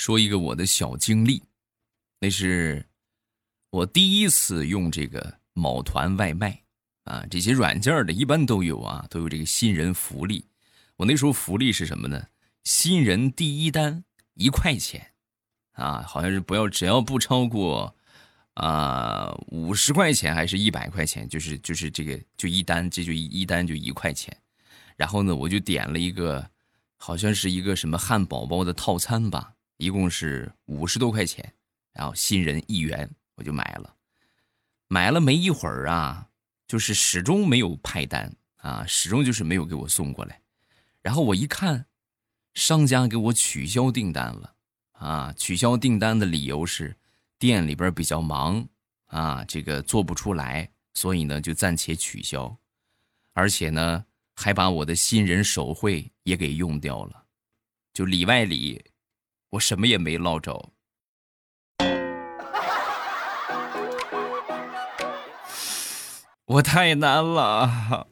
说一个我的小经历，那是我第一次用这个某团外卖啊，这些软件的一般都有啊，都有这个新人福利。我那时候福利是什么呢？新人第一单一块钱啊，好像是不要只要不超过啊五十块钱还是一百块钱，就是就是这个就一单，这就一一单就一块钱。然后呢，我就点了一个，好像是一个什么汉堡包的套餐吧。一共是五十多块钱，然后新人一元，我就买了。买了没一会儿啊，就是始终没有派单啊，始终就是没有给我送过来。然后我一看，商家给我取消订单了啊！取消订单的理由是店里边比较忙啊，这个做不出来，所以呢就暂且取消。而且呢，还把我的新人手绘也给用掉了，就里外里。我什么也没捞着，我太难了。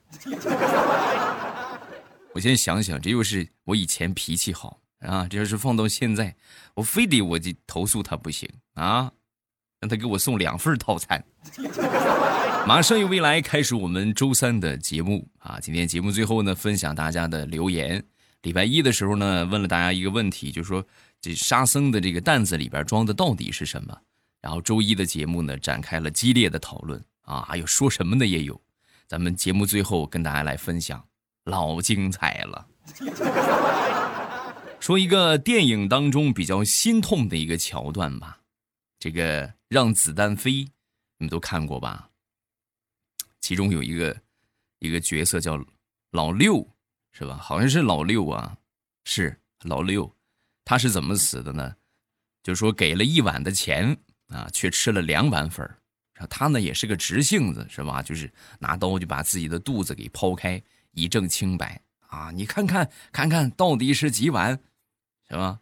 我先想想，这又是我以前脾气好啊，这要是放到现在，我非得我就投诉他不行啊，让他给我送两份套餐。马上有未来开始我们周三的节目啊，今天节目最后呢，分享大家的留言。礼拜一的时候呢，问了大家一个问题，就是说。这沙僧的这个担子里边装的到底是什么？然后周一的节目呢，展开了激烈的讨论啊，还有说什么的也有。咱们节目最后跟大家来分享，老精彩了。说一个电影当中比较心痛的一个桥段吧，这个让子弹飞，你们都看过吧？其中有一个一个角色叫老六，是吧？好像是老六啊，是老六。他是怎么死的呢？就说给了一碗的钱啊，却吃了两碗粉儿。他呢也是个直性子，是吧？就是拿刀就把自己的肚子给剖开，以证清白啊！你看看看看到底是几碗，是吧？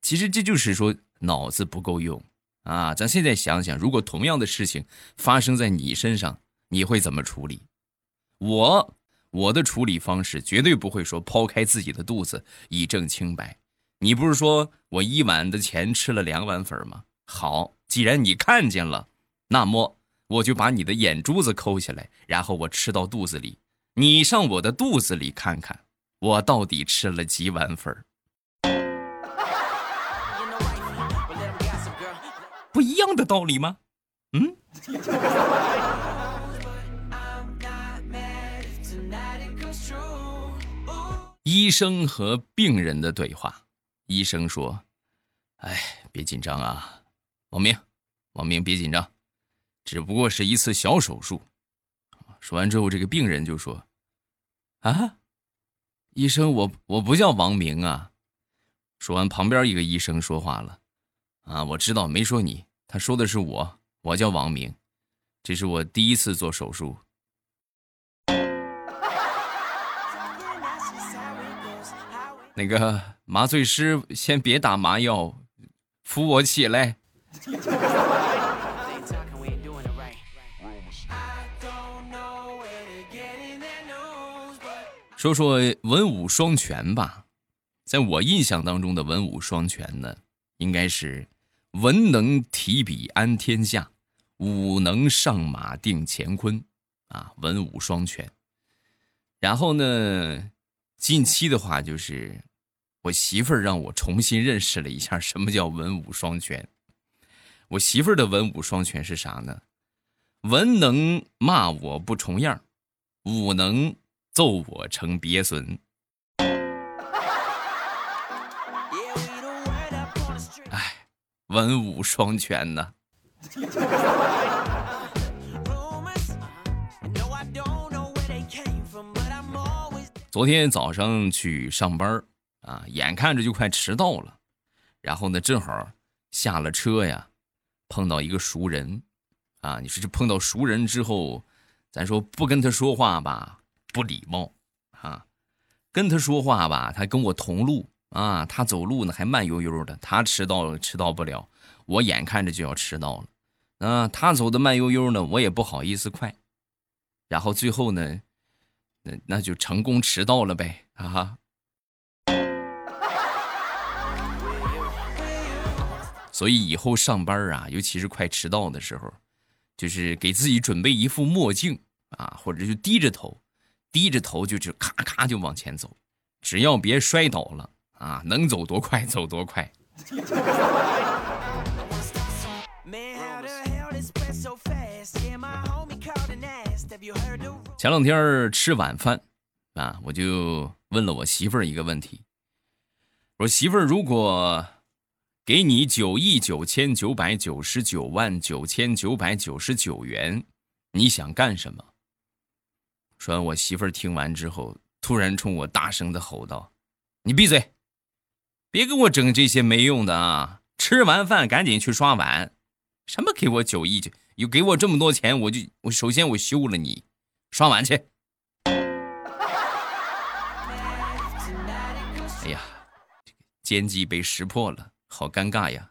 其实这就是说脑子不够用啊！咱现在想想，如果同样的事情发生在你身上，你会怎么处理？我我的处理方式绝对不会说剖开自己的肚子以证清白。你不是说我一碗的钱吃了两碗粉吗？好，既然你看见了，那么我就把你的眼珠子抠下来，然后我吃到肚子里，你上我的肚子里看看，我到底吃了几碗粉不一样的道理吗？嗯。医生和病人的对话。医生说：“哎，别紧张啊，王明，王明，别紧张，只不过是一次小手术。”说完之后，这个病人就说：“啊，医生，我我不叫王明啊。”说完，旁边一个医生说话了：“啊，我知道，没说你，他说的是我，我叫王明，这是我第一次做手术。”那个麻醉师，先别打麻药，扶我起来。说说文武双全吧，在我印象当中的文武双全呢，应该是文能提笔安天下，武能上马定乾坤，啊，文武双全。然后呢？近期的话，就是我媳妇儿让我重新认识了一下什么叫文武双全。我媳妇儿的文武双全是啥呢？文能骂我不重样，武能揍我成鳖孙。哎，文武双全呢。昨天早上去上班啊，眼看着就快迟到了，然后呢，正好下了车呀，碰到一个熟人，啊，你说这碰到熟人之后，咱说不跟他说话吧，不礼貌啊；跟他说话吧，他跟我同路啊，他走路呢还慢悠悠的，他迟到了迟到不了，我眼看着就要迟到了，啊，他走的慢悠悠的，我也不好意思快，然后最后呢。那那就成功迟到了呗啊！所以以后上班啊，尤其是快迟到的时候，就是给自己准备一副墨镜啊，或者就低着头，低着头就就咔咔就往前走，只要别摔倒了啊，能走多快走多快。前两天吃晚饭啊，我就问了我媳妇儿一个问题，我说媳妇儿如果。给你九亿九千九百九十九万九千九百九十九元，你想干什么？说完，我媳妇儿听完之后，突然冲我大声的吼道：“你闭嘴，别给我整这些没用的啊！吃完饭赶紧去刷碗。什么给我九亿九又给我这么多钱，我就我首先我休了你，刷碗去。”哎呀，奸计被识破了。好尴尬呀！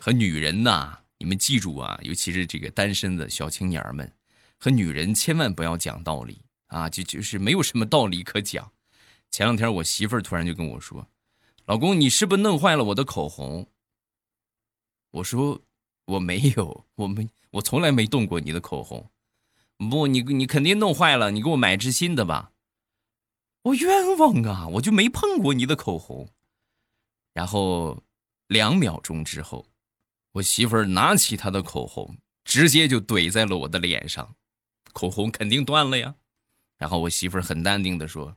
和女人呐，你们记住啊，尤其是这个单身的小青年们，和女人千万不要讲道理啊，就就是没有什么道理可讲。前两天我媳妇儿突然就跟我说：“老公，你是不是弄坏了我的口红？”我说：“我没有，我没，我从来没动过你的口红。不，你你肯定弄坏了，你给我买支新的吧。”我冤枉啊！我就没碰过你的口红。然后两秒钟之后，我媳妇儿拿起她的口红，直接就怼在了我的脸上，口红肯定断了呀。然后我媳妇儿很淡定的说：“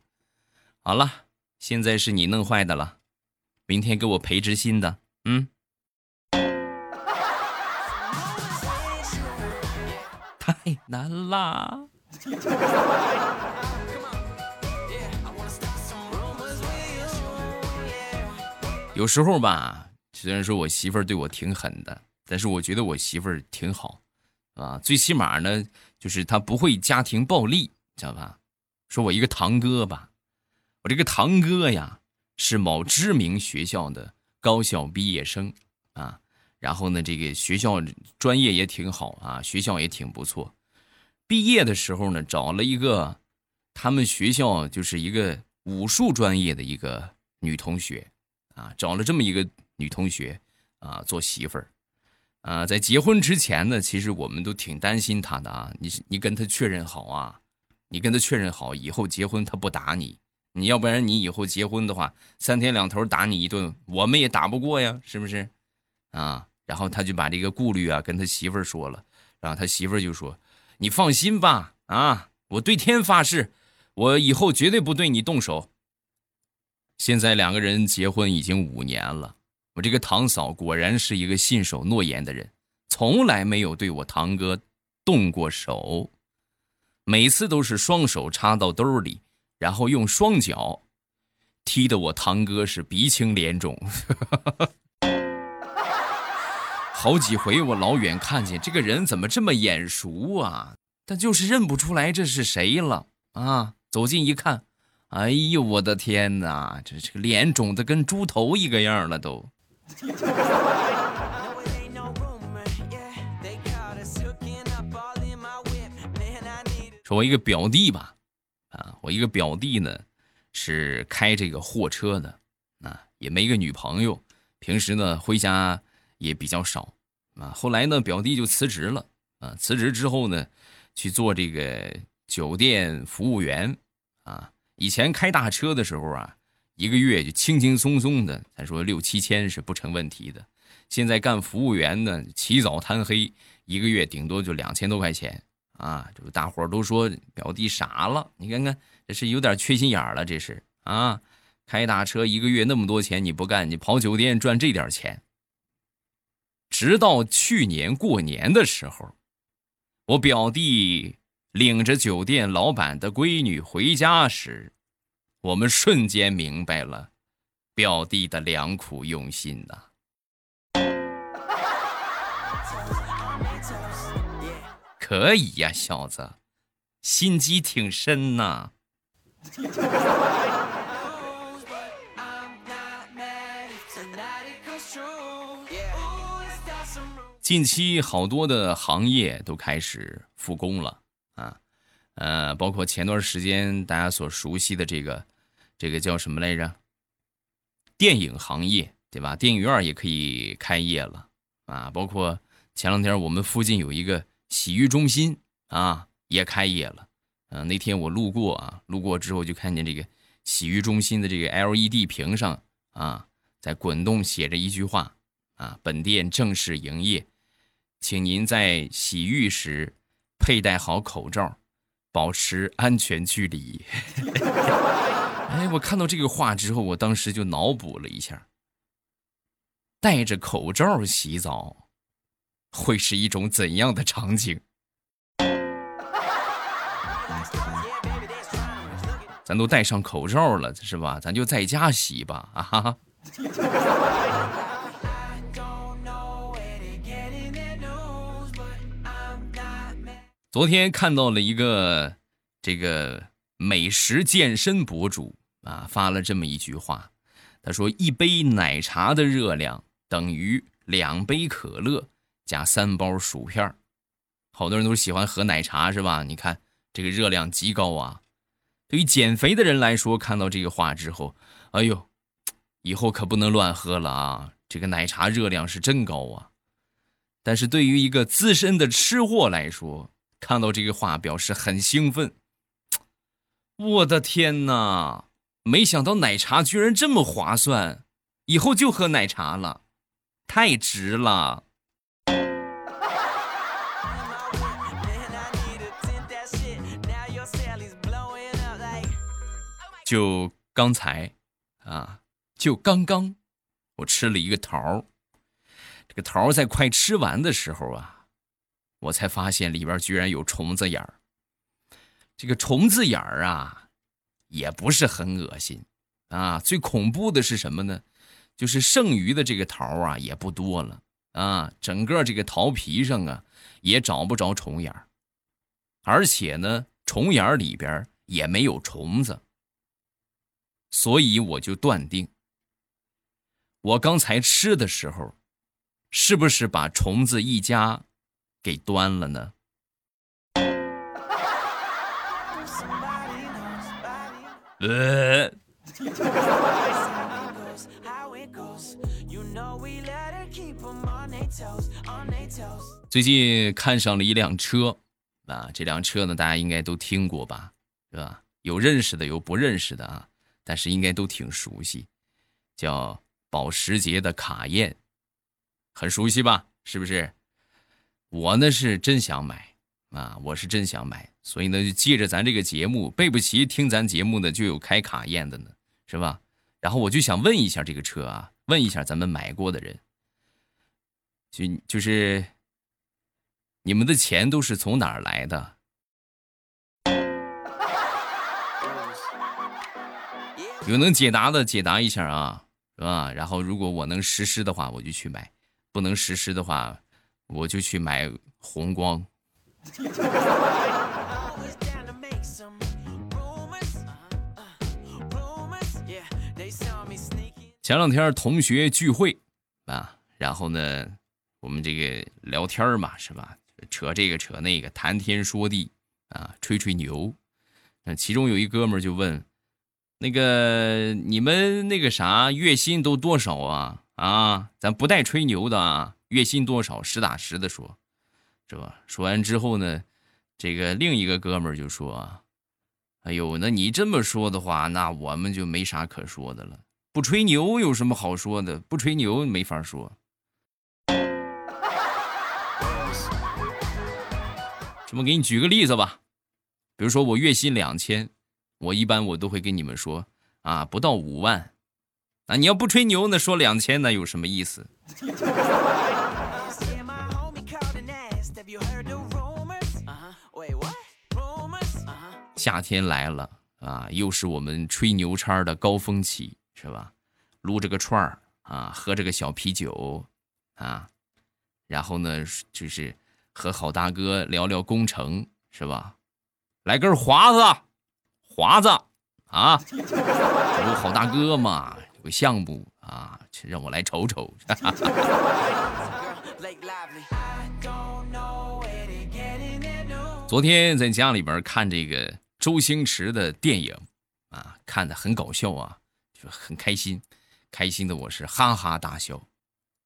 好了，现在是你弄坏的了，明天给我赔支新的。”嗯，难啦。有时候吧，虽然说我媳妇儿对我挺狠的，但是我觉得我媳妇儿挺好，啊，最起码呢，就是她不会家庭暴力，知道吧？说我一个堂哥吧，我这个堂哥呀，是某知名学校的高校毕业生啊，然后呢，这个学校专业也挺好啊，学校也挺不错。毕业的时候呢，找了一个他们学校就是一个武术专业的一个女同学。啊，找了这么一个女同学啊做媳妇儿，啊，在结婚之前呢，其实我们都挺担心她的啊。你你跟她确认好啊，你跟她确认好，以后结婚她不打你，你要不然你以后结婚的话，三天两头打你一顿，我们也打不过呀，是不是？啊，然后他就把这个顾虑啊跟他媳妇儿说了，然后他媳妇儿就说：“你放心吧，啊，我对天发誓，我以后绝对不对你动手。”现在两个人结婚已经五年了，我这个堂嫂果然是一个信守诺言的人，从来没有对我堂哥动过手，每次都是双手插到兜里，然后用双脚踢得我堂哥是鼻青脸肿。好几回我老远看见这个人怎么这么眼熟啊，但就是认不出来这是谁了啊！走近一看。哎呦我的天哪，这这个脸肿的跟猪头一个样了都。说我一个表弟吧，啊，我一个表弟呢是开这个货车的，啊，也没个女朋友，平时呢回家也比较少，啊，后来呢表弟就辞职了，啊，辞职之后呢去做这个酒店服务员，啊。以前开大车的时候啊，一个月就轻轻松松的，咱说六七千是不成问题的。现在干服务员呢，起早贪黑，一个月顶多就两千多块钱啊！这大伙都说表弟傻了，你看看这是有点缺心眼了，这是啊！开大车一个月那么多钱你不干，你跑酒店赚这点钱。直到去年过年的时候，我表弟。领着酒店老板的闺女回家时，我们瞬间明白了表弟的良苦用心呐。可以呀，小子，心机挺深呐。近期好多的行业都开始复工了。啊，呃，包括前段时间大家所熟悉的这个这个叫什么来着？电影行业对吧？电影院也可以开业了啊！包括前两天我们附近有一个洗浴中心啊，也开业了。嗯，那天我路过啊，路过之后就看见这个洗浴中心的这个 LED 屏上啊，在滚动写着一句话啊：“本店正式营业，请您在洗浴时佩戴好口罩，保持安全距离。”哎，我看到这个话之后，我当时就脑补了一下，戴着口罩洗澡会是一种怎样的场景？咱都戴上口罩了，是吧？咱就在家洗吧，啊哈哈。昨天看到了一个这个美食健身博主啊，发了这么一句话，他说：“一杯奶茶的热量等于两杯可乐加三包薯片好多人都喜欢喝奶茶，是吧？你看这个热量极高啊。对于减肥的人来说，看到这个话之后，哎呦，以后可不能乱喝了啊！这个奶茶热量是真高啊。但是对于一个资深的吃货来说，看到这个话表示很兴奋。我的天哪，没想到奶茶居然这么划算，以后就喝奶茶了，太值了。就刚才，啊，就刚刚，我吃了一个桃儿。这个桃儿在快吃完的时候啊，我才发现里边居然有虫子眼儿。这个虫子眼儿啊，也不是很恶心啊。最恐怖的是什么呢？就是剩余的这个桃啊，也不多了啊。整个这个桃皮上啊，也找不着虫眼儿，而且呢，虫眼儿里边也没有虫子。所以我就断定，我刚才吃的时候，是不是把虫子一家给端了呢？呃。最近看上了一辆车，啊，这辆车呢，大家应该都听过吧，是吧？有认识的，有不认识的啊。但是应该都挺熟悉，叫保时捷的卡宴，很熟悉吧？是不是？我呢是真想买啊，我是真想买，所以呢就借着咱这个节目，备不齐听咱节目的就有开卡宴的呢，是吧？然后我就想问一下这个车啊，问一下咱们买过的人，就就是你们的钱都是从哪儿来的？有能解答的解答一下啊，是吧？然后如果我能实施的话，我就去买；不能实施的话，我就去买红光。前两天同学聚会啊，然后呢，我们这个聊天嘛，是吧？扯这个扯那个，谈天说地啊，吹吹牛。那其中有一哥们就问。那个你们那个啥月薪都多少啊？啊，咱不带吹牛的啊，月薪多少？实打实的说，是吧？说完之后呢，这个另一个哥们儿就说：“哎呦，那你这么说的话，那我们就没啥可说的了。不吹牛有什么好说的？不吹牛没法说。这么给你举个例子吧，比如说我月薪两千。”我一般我都会跟你们说啊，不到五万，啊，你要不吹牛，那说两千那有什么意思？夏天来了啊，又是我们吹牛叉的高峰期，是吧？撸着个串儿啊，喝着个小啤酒啊，然后呢，就是和好大哥聊聊工程，是吧？来根华子。华子啊，有好大哥嘛，有个项目啊，让我来瞅瞅。昨天在家里边看这个周星驰的电影啊，看的很搞笑啊，就很开心，开心的我是哈哈大笑。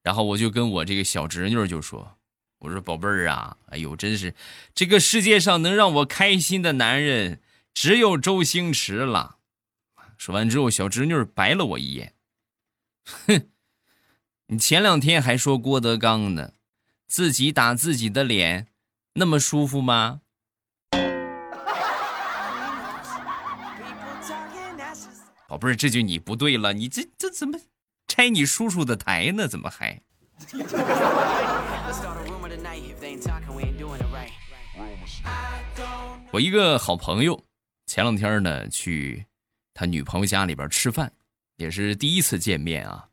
然后我就跟我这个小侄女就说：“我说宝贝儿啊，哎呦，真是这个世界上能让我开心的男人只有周星驰了。”说完之后，小侄女白了我一眼，哼，你前两天还说郭德纲呢，自己打自己的脸，那么舒服吗？宝贝儿，这就你不对了，你这这怎么拆你叔叔的台呢？怎么还？我一个好朋友，前两天呢去他女朋友家里边吃饭，也是第一次见面啊。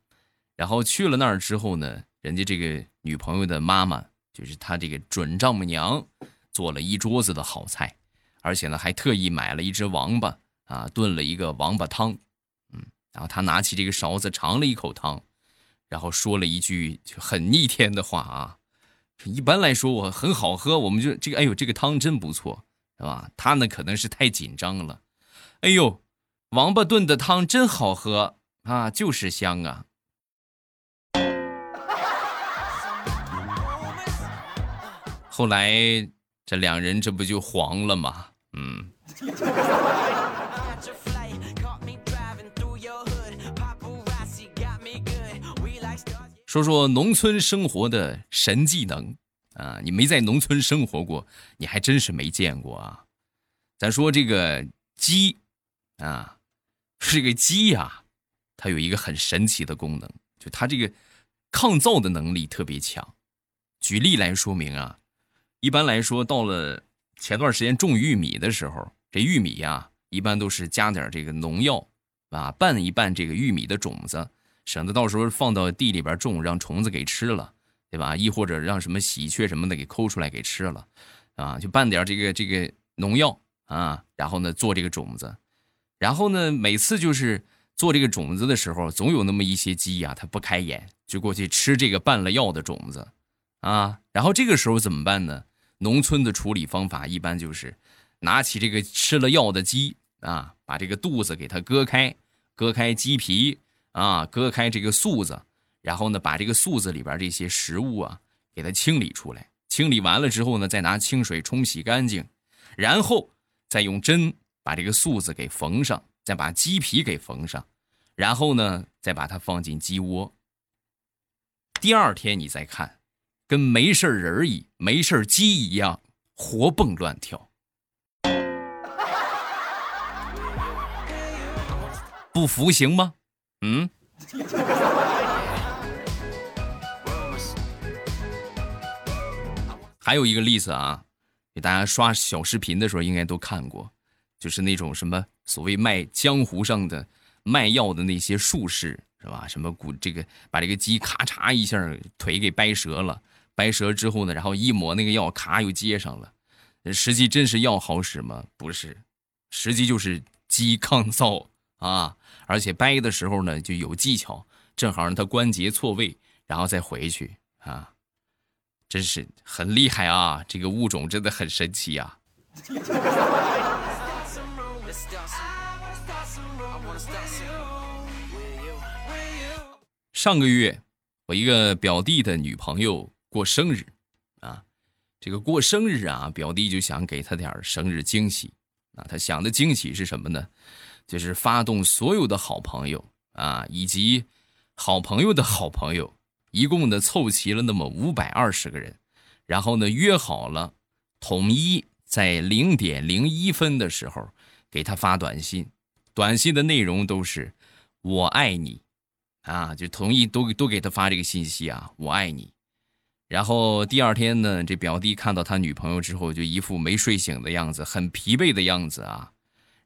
然后去了那儿之后呢，人家这个女朋友的妈妈，就是他这个准丈母娘，做了一桌子的好菜，而且呢还特意买了一只王八啊，炖了一个王八汤。嗯，然后他拿起这个勺子尝了一口汤，然后说了一句就很逆天的话啊。一般来说我很好喝，我们就这个哎呦这个汤真不错。是吧？他呢可能是太紧张了。哎呦，王八炖的汤真好喝啊，就是香啊！后来这两人这不就黄了吗？嗯。说说农村生活的神技能。啊，你没在农村生活过，你还真是没见过啊！咱说这个鸡，啊，这个鸡呀，它有一个很神奇的功能，就它这个抗造的能力特别强。举例来说明啊，一般来说，到了前段时间种玉米的时候，这玉米呀，一般都是加点这个农药啊，拌一拌这个玉米的种子，省得到时候放到地里边种，让虫子给吃了。对吧？亦或者让什么喜鹊什么的给抠出来给吃了，啊，就拌点这个这个农药啊，然后呢做这个种子，然后呢每次就是做这个种子的时候，总有那么一些鸡呀，它不开眼，就过去吃这个拌了药的种子，啊，然后这个时候怎么办呢？农村的处理方法一般就是拿起这个吃了药的鸡啊，把这个肚子给它割开，割开鸡皮啊，割开这个素子。然后呢，把这个素子里边这些食物啊，给它清理出来。清理完了之后呢，再拿清水冲洗干净，然后再用针把这个素子给缝上，再把鸡皮给缝上，然后呢，再把它放进鸡窝。第二天你再看，跟没事人一没事鸡一样活蹦乱跳。不服行吗？嗯。还有一个例子啊，给大家刷小视频的时候应该都看过，就是那种什么所谓卖江湖上的卖药的那些术士是吧？什么骨这个把这个鸡咔嚓一下腿给掰折了，掰折之后呢，然后一抹那个药咔又接上了，实际真是药好使吗？不是，实际就是鸡抗造啊，而且掰的时候呢就有技巧，正好让它关节错位，然后再回去啊。真是很厉害啊！这个物种真的很神奇啊上个月，我一个表弟的女朋友过生日，啊，这个过生日啊，表弟就想给她点生日惊喜，啊，他想的惊喜是什么呢？就是发动所有的好朋友啊，以及好朋友的好朋友。一共呢凑齐了那么五百二十个人，然后呢约好了，统一在零点零一分的时候给他发短信，短信的内容都是“我爱你”，啊，就同意都都给他发这个信息啊，“我爱你”。然后第二天呢，这表弟看到他女朋友之后，就一副没睡醒的样子，很疲惫的样子啊。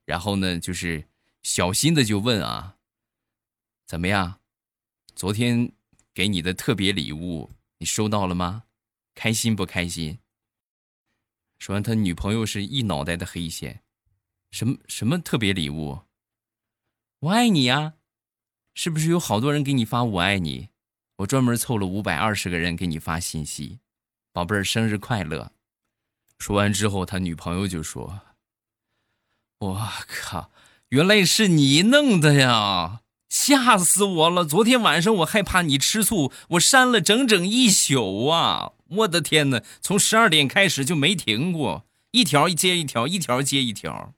然后呢，就是小心的就问啊：“怎么样？昨天？”给你的特别礼物，你收到了吗？开心不开心？说完，他女朋友是一脑袋的黑线。什么什么特别礼物？我爱你呀！是不是有好多人给你发我爱你？我专门凑了五百二十个人给你发信息，宝贝儿，生日快乐！说完之后，他女朋友就说：“我靠，原来是你弄的呀！吓死我了！昨天晚上我害怕你吃醋，我删了整整一宿啊！我的天哪，从十二点开始就没停过，一条接一条，一条接一条。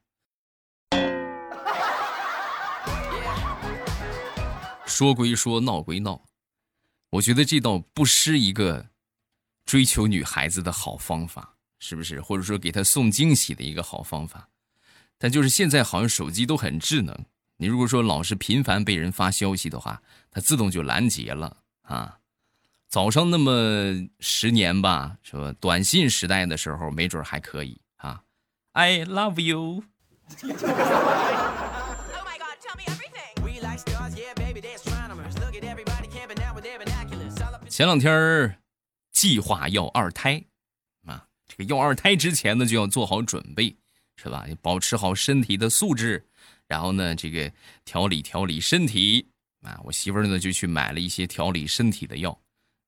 说归说，闹归闹，我觉得这倒不失一个追求女孩子的好方法，是不是？或者说给她送惊喜的一个好方法。但就是现在好像手机都很智能，你如果说老是频繁被人发消息的话，它自动就拦截了啊。早上那么十年吧，是吧？短信时代的时候，没准还可以啊。I love you。Oh my god, tell me everything. 前两天计划要二胎啊，这个要二胎之前呢，就要做好准备。是吧？保持好身体的素质，然后呢，这个调理调理身体啊。我媳妇儿呢就去买了一些调理身体的药。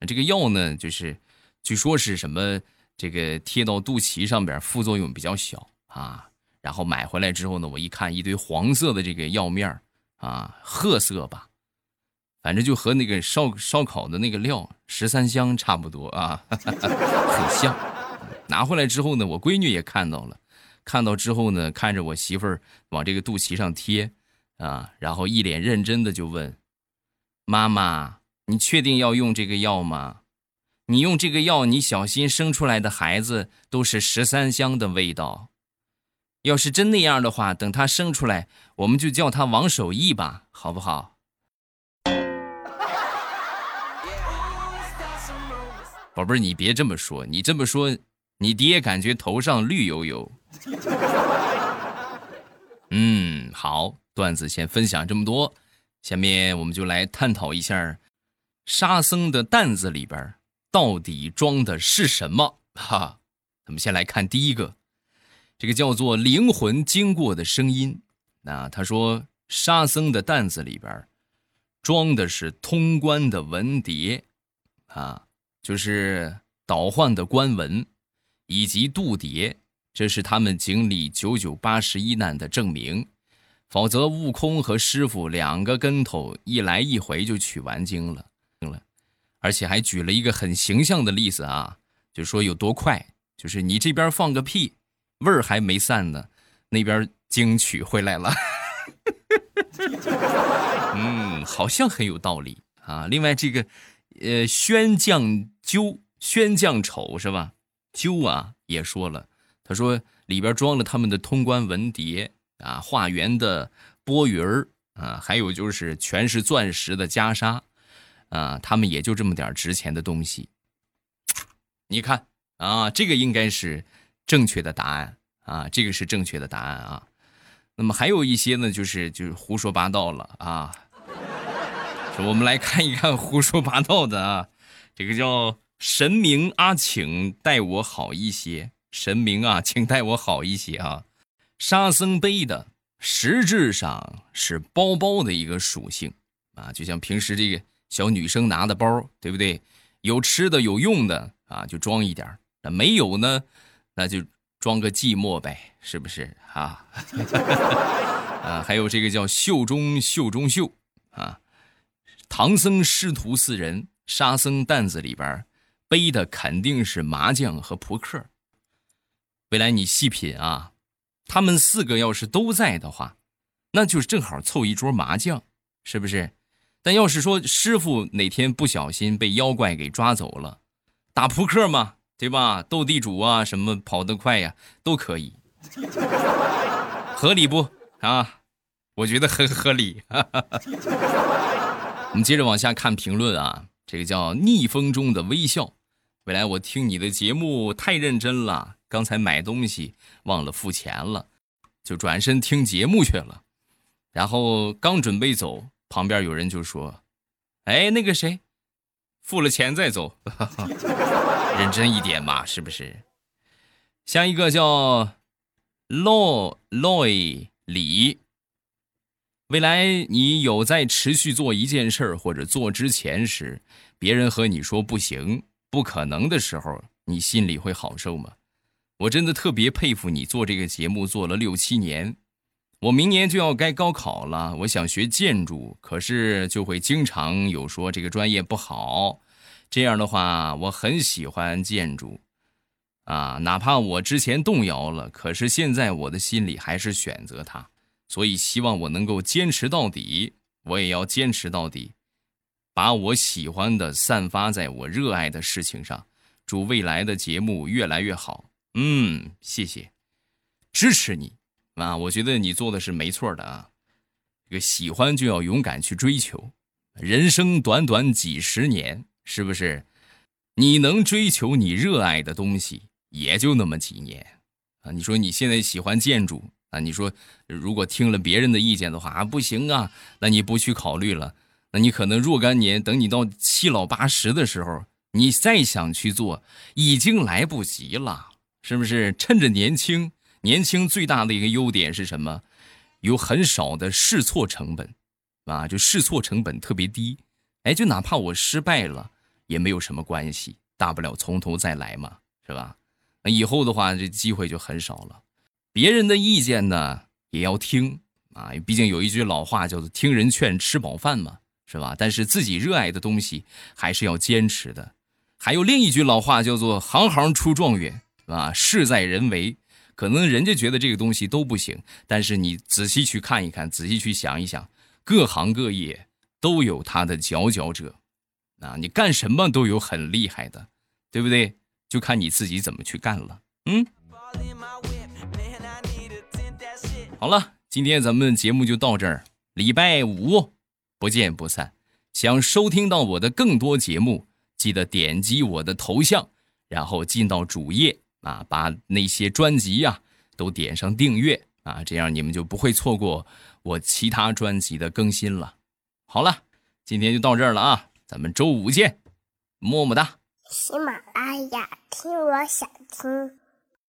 这个药呢，就是据说是什么这个贴到肚脐上边，副作用比较小啊。然后买回来之后呢，我一看一堆黄色的这个药面啊，褐色吧，反正就和那个烧烧烤的那个料十三香差不多啊，很像。拿回来之后呢，我闺女也看到了。看到之后呢，看着我媳妇儿往这个肚脐上贴，啊，然后一脸认真的就问：“妈妈，你确定要用这个药吗？你用这个药，你小心生出来的孩子都是十三香的味道。要是真那样的话，等他生出来，我们就叫他王守义吧，好不好？”宝贝儿，你别这么说，你这么说，你爹感觉头上绿油油。嗯，好，段子先分享这么多，下面我们就来探讨一下沙僧的担子里边到底装的是什么。哈，咱们先来看第一个，这个叫做“灵魂经过的声音”。那他说，沙僧的担子里边装的是通关的文牒，啊，就是倒换的官文以及度牒。这是他们经历九九八十一难的证明，否则悟空和师傅两个跟头一来一回就取完经了，了，而且还举了一个很形象的例子啊，就说有多快，就是你这边放个屁，味儿还没散呢，那边经取回来了。嗯，好像很有道理啊。另外这个，呃，宣将鸠、宣将丑是吧？鸠啊也说了。他说里边装了他们的通关文牒啊，化缘的钵盂儿啊，还有就是全是钻石的袈裟啊，他们也就这么点值钱的东西。你看啊，这个应该是正确的答案啊，这个是正确的答案啊。那么还有一些呢，就是就是胡说八道了啊。我们来看一看胡说八道的啊，这个叫神明阿请待我好一些。神明啊，请待我好一些啊！沙僧背的实质上是包包的一个属性啊，就像平时这个小女生拿的包，对不对？有吃的有用的啊，就装一点那没有呢，那就装个寂寞呗，是不是啊？啊，还有这个叫袖中袖中袖啊，唐僧师徒四人，沙僧担子里边背的肯定是麻将和扑克。未来你细品啊，他们四个要是都在的话，那就是正好凑一桌麻将，是不是？但要是说师傅哪天不小心被妖怪给抓走了，打扑克嘛，对吧？斗地主啊，什么跑得快呀，都可以，合理不啊？我觉得很合理。哈哈哈我们接着往下看评论啊，这个叫逆风中的微笑。未来我听你的节目太认真了。刚才买东西忘了付钱了，就转身听节目去了。然后刚准备走，旁边有人就说：“哎，那个谁，付了钱再走，认真一点嘛，是不是？”像一个叫 Lo Loy 李，未来你有在持续做一件事儿或者做之前时，别人和你说不行、不可能的时候，你心里会好受吗？我真的特别佩服你做这个节目做了六七年，我明年就要该高考了，我想学建筑，可是就会经常有说这个专业不好。这样的话，我很喜欢建筑，啊，哪怕我之前动摇了，可是现在我的心里还是选择它。所以希望我能够坚持到底，我也要坚持到底，把我喜欢的散发在我热爱的事情上。祝未来的节目越来越好。嗯，谢谢，支持你。啊，我觉得你做的是没错的啊！这个喜欢就要勇敢去追求，人生短短几十年，是不是？你能追求你热爱的东西，也就那么几年啊！你说你现在喜欢建筑啊？你说如果听了别人的意见的话啊，不行啊，那你不去考虑了，那你可能若干年，等你到七老八十的时候，你再想去做，已经来不及了，是不是？趁着年轻。年轻最大的一个优点是什么？有很少的试错成本，啊，就试错成本特别低。哎，就哪怕我失败了也没有什么关系，大不了从头再来嘛，是吧？那以后的话，这机会就很少了。别人的意见呢也要听啊，毕竟有一句老话叫做“听人劝，吃饱饭”嘛，是吧？但是自己热爱的东西还是要坚持的。还有另一句老话叫做“行行出状元”，是吧？事在人为。可能人家觉得这个东西都不行，但是你仔细去看一看，仔细去想一想，各行各业都有他的佼佼者，啊，你干什么都有很厉害的，对不对？就看你自己怎么去干了。嗯，好了，今天咱们节目就到这儿，礼拜五不见不散。想收听到我的更多节目，记得点击我的头像，然后进到主页。啊，把那些专辑呀都点上订阅啊，这样你们就不会错过我其他专辑的更新了。好了，今天就到这儿了啊，咱们周五见，么么哒。喜马拉雅，听我想听。